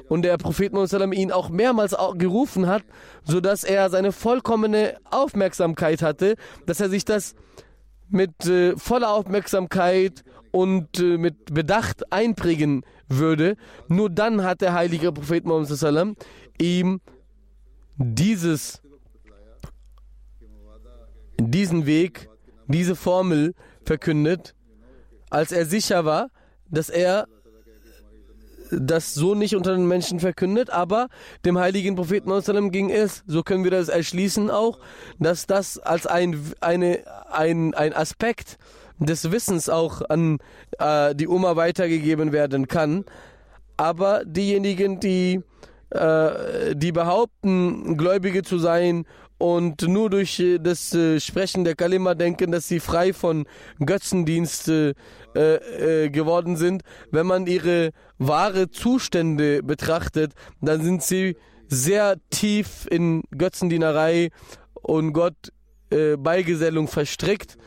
Und der Prophet ihn auch mehrmals gerufen hat, sodass er seine vollkommene Aufmerksamkeit hatte, dass er sich das mit äh, voller Aufmerksamkeit und äh, mit Bedacht einprägen würde. Nur dann hat der heilige Prophet Muhammad ihm dieses, diesen Weg, diese Formel verkündet, als er sicher war, dass er das so nicht unter den Menschen verkündet, aber dem heiligen Propheten ging es, so können wir das erschließen auch, dass das als ein, eine, ein, ein Aspekt des Wissens auch an äh, die Oma weitergegeben werden kann. Aber diejenigen, die, äh, die behaupten, Gläubige zu sein und nur durch äh, das äh, Sprechen der Kalima denken, dass sie frei von Götzendienst äh, äh, geworden sind, wenn man ihre wahre Zustände betrachtet, dann sind sie sehr tief in Götzendienerei und Gott äh, Beigesellung verstrickt.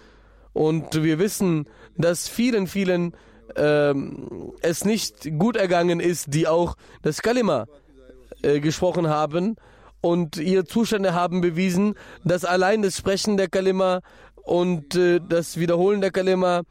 Und wir wissen, dass vielen, vielen ähm, es nicht gut ergangen ist, die auch das Kalima äh, gesprochen haben. Und ihre Zustände haben bewiesen, dass allein das Sprechen der Kalima und äh, das Wiederholen der Kalima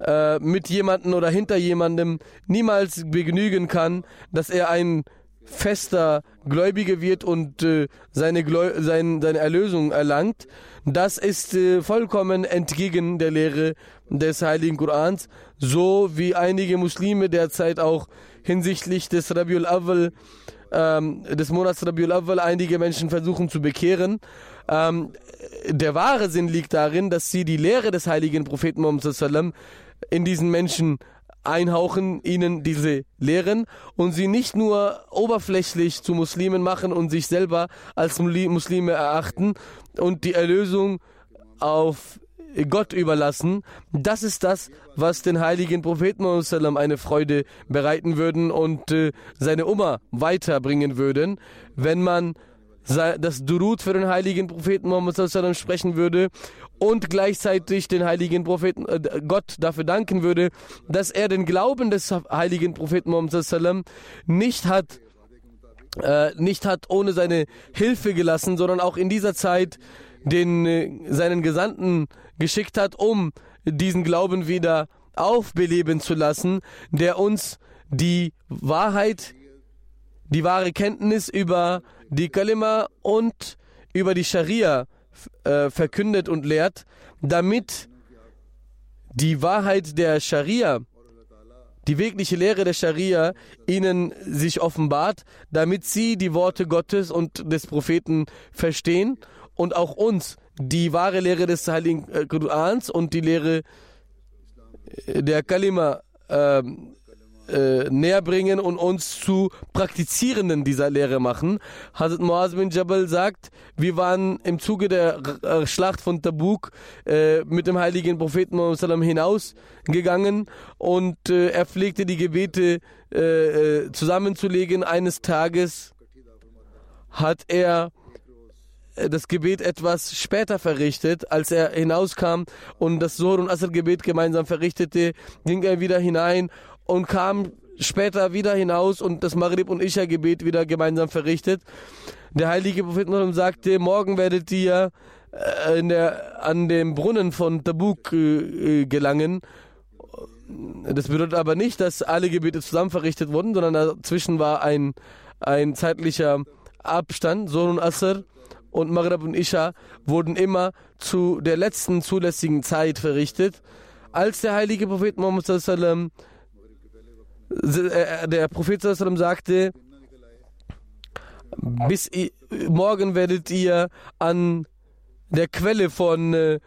äh, mit jemandem oder hinter jemandem niemals begnügen kann, dass er ein fester Gläubiger wird und äh, seine, sein, seine Erlösung erlangt, das ist äh, vollkommen entgegen der Lehre des Heiligen Korans, so wie einige Muslime derzeit auch hinsichtlich des Rabiul Awwal, ähm, des Monats Rabiul Awwal einige Menschen versuchen zu bekehren. Ähm, der wahre Sinn liegt darin, dass sie die Lehre des heiligen Propheten Muhammad in diesen Menschen einhauchen, ihnen diese Lehren und sie nicht nur oberflächlich zu Muslimen machen und sich selber als Muslime erachten und die Erlösung auf Gott überlassen. Das ist das, was den heiligen Propheten eine Freude bereiten würden und äh, seine Oma weiterbringen würden, wenn man das Durud für den heiligen Propheten Muhammad sprechen würde und gleichzeitig den heiligen Propheten äh, Gott dafür danken würde, dass er den Glauben des heiligen Propheten Muhammad nicht hat äh, nicht hat ohne seine Hilfe gelassen, sondern auch in dieser Zeit den äh, seinen Gesandten geschickt hat, um diesen Glauben wieder aufbeleben zu lassen, der uns die Wahrheit, die wahre Kenntnis über die Kalima und über die Scharia äh, verkündet und lehrt, damit die Wahrheit der Scharia, die wirkliche Lehre der Scharia ihnen sich offenbart, damit sie die Worte Gottes und des Propheten verstehen und auch uns die wahre Lehre des Heiligen äh, Korans und die Lehre äh, der Kalima äh, äh, näher bringen und uns zu Praktizierenden dieser Lehre machen. Hazrat Muaz bin Jabal sagt, wir waren im Zuge der äh, Schlacht von Tabuk äh, mit dem heiligen Propheten Muhammad hinausgegangen und äh, er pflegte die Gebete äh, äh, zusammenzulegen. Eines Tages hat er das Gebet etwas später verrichtet, als er hinauskam und das Sohr und Asr Gebet gemeinsam verrichtete, ging er wieder hinein und kam später wieder hinaus und das Maghrib und Isha Gebet wieder gemeinsam verrichtet. Der heilige Prophet sagte, morgen werdet ihr äh, der, an dem Brunnen von Tabuk äh, gelangen. Das bedeutet aber nicht, dass alle Gebete zusammen verrichtet wurden, sondern dazwischen war ein, ein zeitlicher Abstand. Sohn und Asr und Maghrib und Isha wurden immer zu der letzten zulässigen Zeit verrichtet. Als der heilige Prophet Muhammad sallam äh, der Prophet sagte, bis morgen werdet ihr an der Quelle von äh,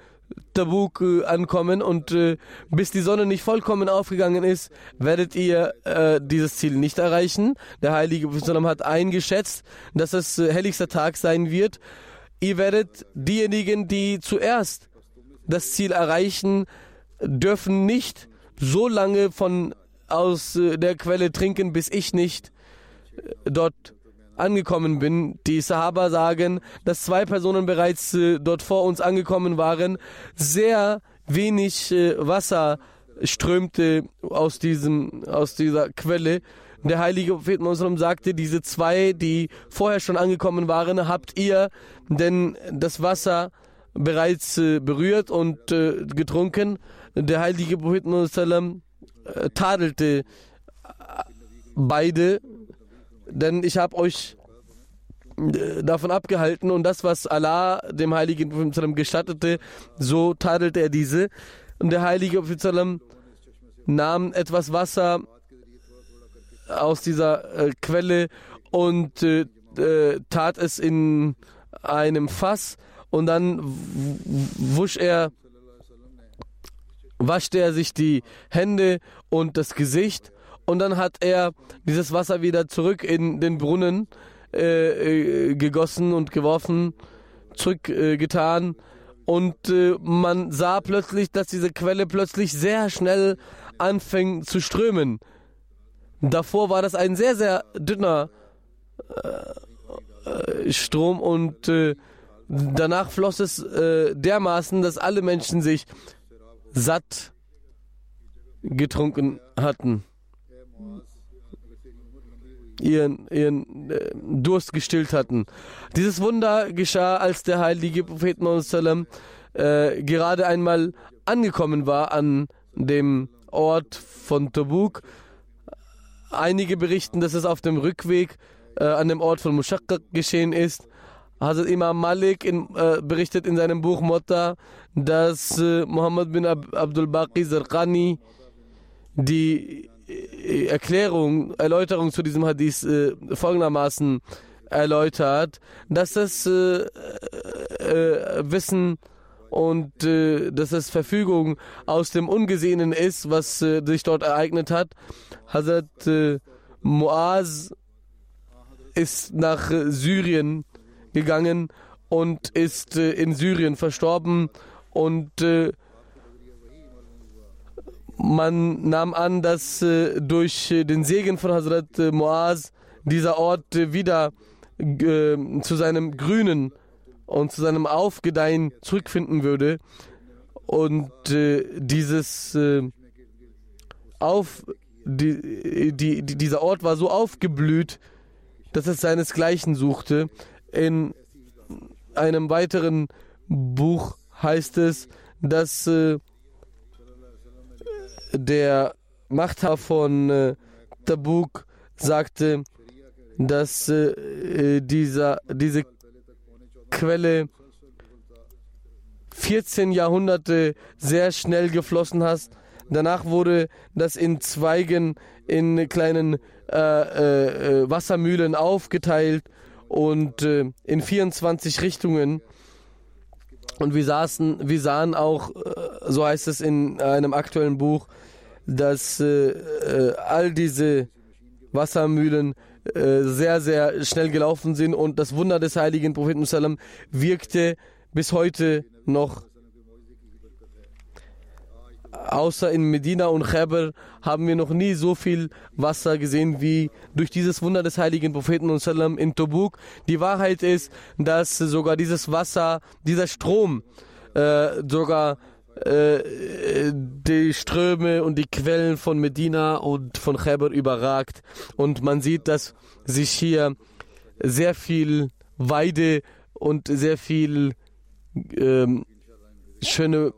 Tabuk äh, ankommen und äh, bis die Sonne nicht vollkommen aufgegangen ist, werdet ihr äh, dieses Ziel nicht erreichen. Der heilige Prophet hat eingeschätzt, dass es äh, helligster Tag sein wird. Ihr werdet diejenigen, die zuerst das Ziel erreichen, dürfen nicht so lange von aus äh, der Quelle trinken, bis ich nicht äh, dort angekommen bin. Die Sahaba sagen, dass zwei Personen bereits äh, dort vor uns angekommen waren. Sehr wenig Wasser strömte aus, diesem, aus dieser Quelle. Der heilige Prophet Muslim sagte, diese zwei, die vorher schon angekommen waren, habt ihr denn das Wasser bereits berührt und getrunken? Der heilige Prophet Muslim äh, tadelte beide, denn ich habe euch äh, davon abgehalten und das, was Allah dem heiligen Prophet gestattete, so tadelte er diese. Und der heilige Prophet nahm etwas Wasser aus dieser äh, Quelle und äh, äh, tat es in einem Fass und dann wusch er waschte er sich die Hände und das Gesicht und dann hat er dieses Wasser wieder zurück in den Brunnen äh, äh, gegossen und geworfen, zurückgetan. Äh, und äh, man sah plötzlich, dass diese Quelle plötzlich sehr schnell anfing zu strömen. Davor war das ein sehr, sehr dünner äh, Strom und äh, danach floss es dermaßen, dass alle Menschen sich satt getrunken hatten, ihren, ihren äh, Durst gestillt hatten. Dieses Wunder geschah, als der heilige Prophet Muhammad äh, gerade einmal angekommen war an dem Ort von Tabuk. Einige berichten, dass es auf dem Rückweg äh, an dem Ort von Mushaqqaq geschehen ist. Hazrat Imam Malik in, äh, berichtet in seinem Buch Motta, dass äh, Muhammad bin Ab Abdul Baqi Zarqani die äh, Erklärung, Erläuterung zu diesem Hadith äh, folgendermaßen erläutert, dass das äh, äh, Wissen und äh, dass es Verfügung aus dem Ungesehenen ist, was äh, sich dort ereignet hat. Hazrat äh, Muaz ist nach Syrien gegangen und ist äh, in Syrien verstorben. Und äh, man nahm an, dass äh, durch äh, den Segen von Hazrat äh, Muaz dieser Ort äh, wieder zu seinem Grünen und zu seinem Aufgedeihen zurückfinden würde. Und dieses auf die, die, dieser Ort war so aufgeblüht, dass es seinesgleichen suchte in einem weiteren Buch heißt es, dass äh, der Machthaber von äh, Tabuk sagte, dass äh, dieser, diese Quelle 14 Jahrhunderte sehr schnell geflossen hat. Danach wurde das in Zweigen, in kleinen äh, äh, Wassermühlen aufgeteilt und äh, in 24 Richtungen. Und wir, saßen, wir sahen auch, äh, so heißt es in einem aktuellen Buch, dass äh, äh all diese Wassermühlen äh, sehr, sehr schnell gelaufen sind und das Wunder des heiligen Propheten wirkte bis heute noch außer in Medina und Khaybar haben wir noch nie so viel Wasser gesehen wie durch dieses Wunder des heiligen Propheten Sallam in Tobuk. Die Wahrheit ist, dass sogar dieses Wasser, dieser Strom, äh, sogar äh, die Ströme und die Quellen von Medina und von Khaybar überragt. Und man sieht, dass sich hier sehr viel Weide und sehr viel ähm, schöne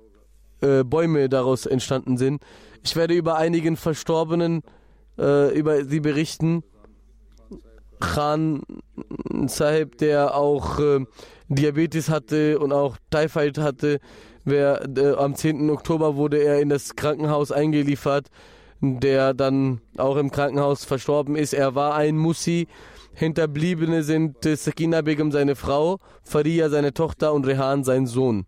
äh, Bäume daraus entstanden sind. Ich werde über einigen Verstorbenen äh, über sie berichten. Khan Sahib, der auch äh, Diabetes hatte und auch Typhoid hatte, wer, äh, am 10. Oktober wurde er in das Krankenhaus eingeliefert, der dann auch im Krankenhaus verstorben ist. Er war ein Musi. Hinterbliebene sind äh, Sakina Begum, seine Frau, Faria, seine Tochter und Rehan, sein Sohn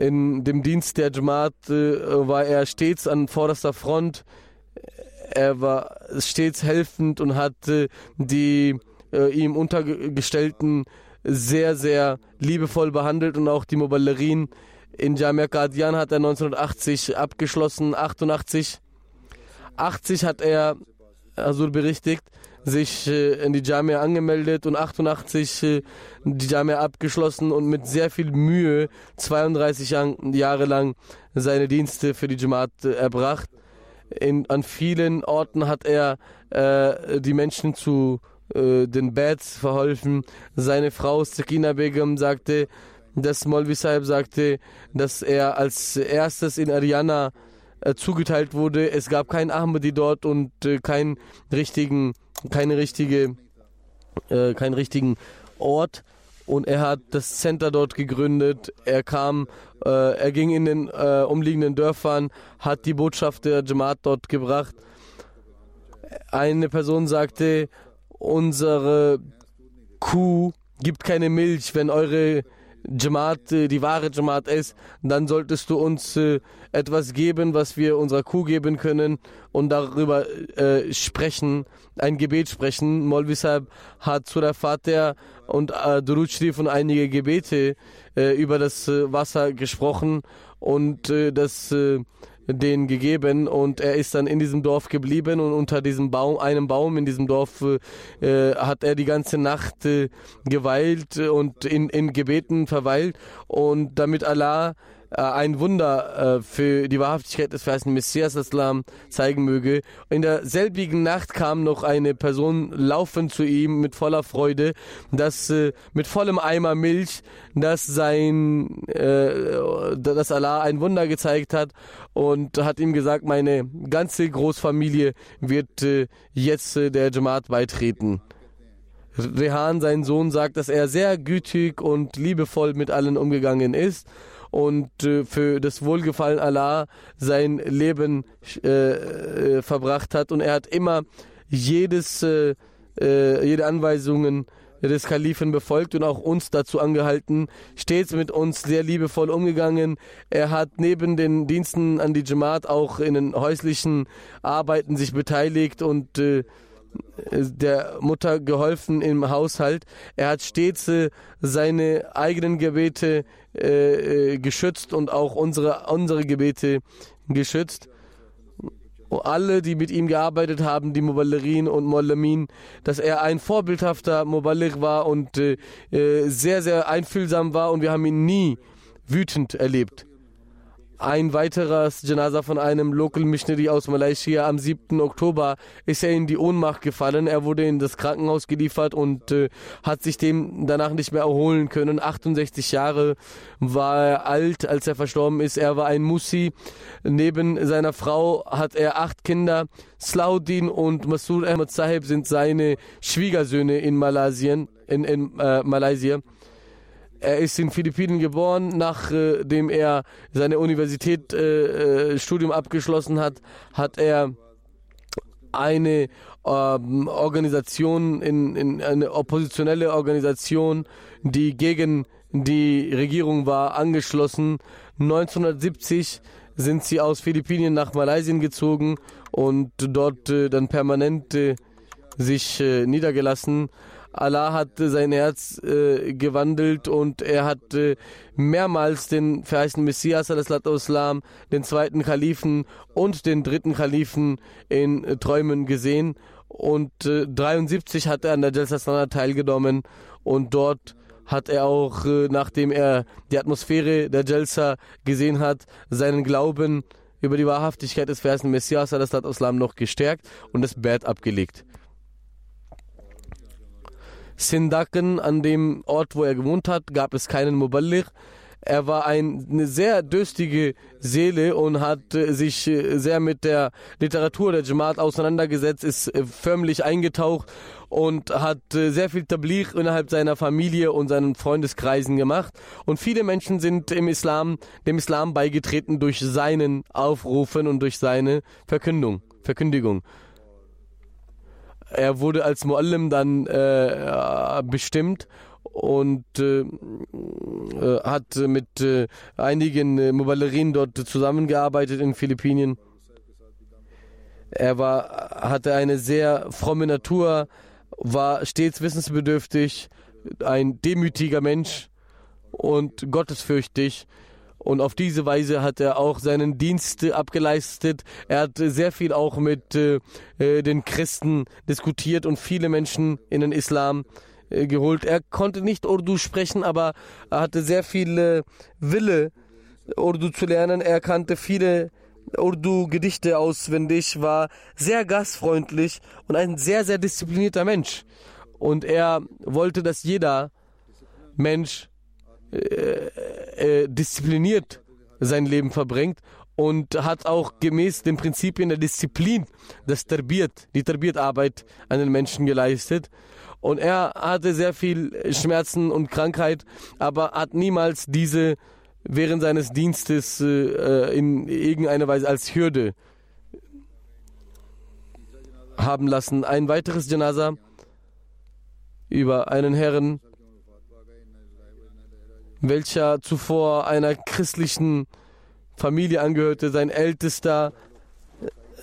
in dem Dienst der Jamaat äh, war er stets an vorderster Front. Er war stets helfend und hat die äh, ihm Untergestellten sehr, sehr liebevoll behandelt und auch die Moballerin In Jamia Qadian hat er 1980 abgeschlossen, 88. 80 hat er, Azur berichtigt, sich äh, in die Jamia angemeldet und 88 äh, die Jamia abgeschlossen und mit sehr viel Mühe 32 Jahre lang seine Dienste für die Jamaat äh, erbracht. In, an vielen Orten hat er äh, die Menschen zu äh, den Beds verholfen. Seine Frau Sekina Begum sagte, dass Molvi Sahib sagte, dass er als erstes in Ariana äh, zugeteilt wurde. Es gab keinen Ahmadi dort und keinen richtigen, keine richtige, äh, keinen richtigen Ort. Und er hat das Center dort gegründet. Er kam, äh, er ging in den äh, umliegenden Dörfern, hat die Botschaft der Jamaat dort gebracht. Eine Person sagte, unsere Kuh gibt keine Milch, wenn eure Jamaat äh, die wahre Jamaat ist, dann solltest du uns äh, etwas geben, was wir unserer Kuh geben können und darüber äh, sprechen, ein Gebet sprechen. Molvi Sahib hat Surah Fatih und äh, Durud Shrif und einige Gebete über das Wasser gesprochen und das den gegeben und er ist dann in diesem Dorf geblieben und unter diesem Baum, einem Baum in diesem Dorf äh, hat er die ganze Nacht äh, geweilt und in, in Gebeten verweilt. Und damit Allah ein Wunder äh, für die Wahrhaftigkeit des verheißenen Messias Islam zeigen möge. In derselbigen Nacht kam noch eine Person laufend zu ihm mit voller Freude, dass äh, mit vollem Eimer Milch, dass sein, äh, dass Allah ein Wunder gezeigt hat und hat ihm gesagt, meine ganze Großfamilie wird äh, jetzt äh, der Jamaat beitreten. Rehan, sein Sohn, sagt, dass er sehr gütig und liebevoll mit allen umgegangen ist und äh, für das Wohlgefallen Allah sein Leben äh, äh, verbracht hat und er hat immer jedes, äh, äh, jede Anweisungen des Kalifen befolgt und auch uns dazu angehalten, stets mit uns sehr liebevoll umgegangen. Er hat neben den Diensten an die Jamaat auch in den häuslichen Arbeiten sich beteiligt und äh, der Mutter geholfen im Haushalt. Er hat stets äh, seine eigenen Gebete äh, äh, geschützt und auch unsere, unsere Gebete geschützt. Und alle, die mit ihm gearbeitet haben, die Muballighin und Mollamin, dass er ein vorbildhafter Muballigh war und äh, äh, sehr, sehr einfühlsam war und wir haben ihn nie wütend erlebt. Ein weiteres Janaza von einem Local Missionary aus Malaysia am 7. Oktober ist er in die Ohnmacht gefallen. Er wurde in das Krankenhaus geliefert und äh, hat sich dem danach nicht mehr erholen können. 68 Jahre war er alt, als er verstorben ist. Er war ein Musi. Neben seiner Frau hat er acht Kinder. Slaudin und Masood Ahmed Sahib sind seine Schwiegersöhne in Malaysia. In, in äh, Malaysia. Er ist in Philippinen geboren, nachdem er seine Universitätsstudium äh, abgeschlossen hat, hat er eine ähm, Organisation, in, in eine oppositionelle Organisation, die gegen die Regierung war, angeschlossen. 1970 sind sie aus Philippinen nach Malaysia gezogen und dort äh, dann permanent äh, sich äh, niedergelassen. Allah hat sein Herz äh, gewandelt und er hat äh, mehrmals den verheißenen Messias, Islam, den zweiten Kalifen und den dritten Kalifen in äh, Träumen gesehen. Und 73 äh, hat er an der Jalsa teilgenommen und dort hat er auch, äh, nachdem er die Atmosphäre der Jalsa gesehen hat, seinen Glauben über die Wahrhaftigkeit des verheißenen Messias, Islam, noch gestärkt und das Bett abgelegt. Sindaken, an dem Ort, wo er gewohnt hat, gab es keinen Muballigh. Er war eine sehr düstige Seele und hat äh, sich äh, sehr mit der Literatur der Jamaat auseinandergesetzt, ist äh, förmlich eingetaucht und hat sehr viel Tabligh innerhalb seiner Familie und seinen Freundeskreisen gemacht. Und viele Menschen sind im Islam, dem Islam beigetreten durch seinen Aufrufen und durch seine Verkündung, Verkündigung. Er wurde als Muallim dann äh, bestimmt und äh, äh hat mit äh, einigen äh, Muballerin dort zusammengearbeitet in Philippinen. Er war, hatte eine sehr fromme Natur, war stets wissensbedürftig, ein demütiger Mensch und gottesfürchtig Und auf diese Weise hat er auch seinen Dienst abgeleistet. Er hat sehr viel auch mit äh, den Christen diskutiert und viele Menschen in den Islam äh, geholt. Er konnte nicht Urdu sprechen, aber er hatte sehr viel äh, Wille, Urdu zu lernen. Er kannte viele Urdu-Gedichte auswendig, war sehr gastfreundlich und ein sehr, sehr disziplinierter Mensch. Und er wollte, dass jeder Mensch äh, äh, diszipliniert sein Leben verbringt und hat auch gemäß den Prinzipien der Disziplin das Terbiert, die Terbiert-Arbeit an den Menschen geleistet. Und er hatte sehr viel Schmerzen und Krankheit, aber hat niemals diese während seines Dienstes äh, in irgendeiner Weise als Hürde haben lassen. Ein weiteres Janaza über einen Herrn, welcher zuvor einer christlichen Familie angehörte. Sein ältester,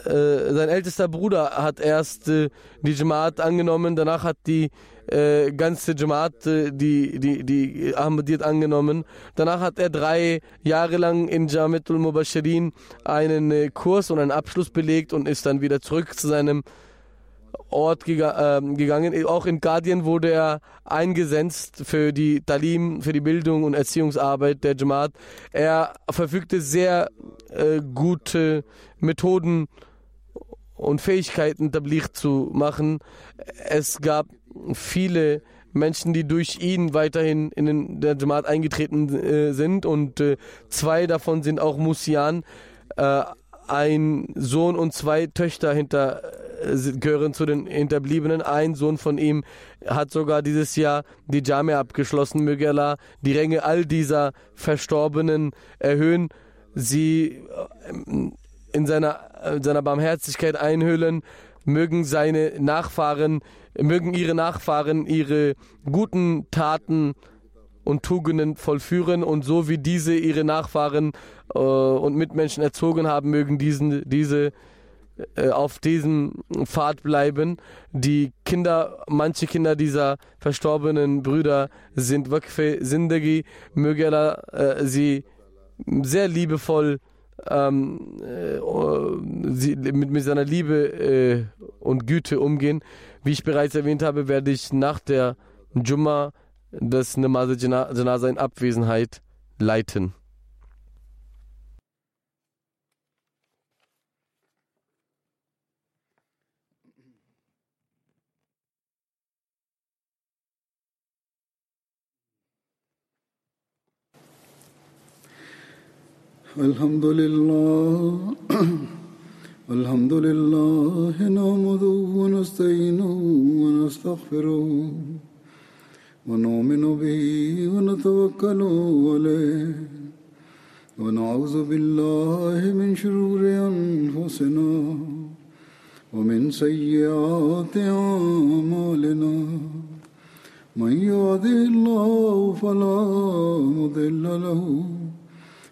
äh, sein ältester Bruder hat erst äh, die Jamaat angenommen, danach hat die äh, ganze Jamaat äh, die, die, die Ahmadiyyat angenommen. Danach hat er drei Jahre lang in Jamitul Mubashirin einen äh, Kurs und einen Abschluss belegt und ist dann wieder zurück zu seinem Ort gega äh, gegangen. Auch in Guardian wurde er eingesetzt für die Talim, für die Bildung und Erziehungsarbeit der Jamaat. Er verfügte sehr äh, gute Methoden und Fähigkeiten, Tabligh zu machen. Es gab viele Menschen, die durch ihn weiterhin in den, der Jamaat eingetreten äh, sind und äh, zwei davon sind auch Musian. Äh, ein Sohn und zwei Töchter hinter gehören zu den Hinterbliebenen. Ein Sohn von ihm hat sogar dieses Jahr die Jamia abgeschlossen. Möge Allah die Ränge all dieser Verstorbenen erhöhen, sie äh, in seiner, in seiner Barmherzigkeit einhüllen, mögen seine Nachfahren, mögen ihre Nachfahren ihre guten Taten und Tugenden vollführen und so wie diese ihre Nachfahren äh, und Mitmenschen erzogen haben, mögen diesen, diese äh, auf diesem Pfad bleiben. Die Kinder, manche Kinder dieser verstorbenen Brüder sind Waqf Sindagi, möge Allah äh, sie sehr liebevoll ähm, äh, sie, mit, mit seiner Liebe äh, und Güte umgehen. Wie ich bereits erwähnt habe, werde ich nach der Jumma das Namaz Janaza in Abwesenheit leiten. الحمد لله *clears throat* الحمد لله نحمده ونستعينه ونستغفره ونؤمن به ونتوكل عليه ونعوذ بالله من شرور أنفسنا ومن سيئات أعمالنا. من يهده الله فلا مضل له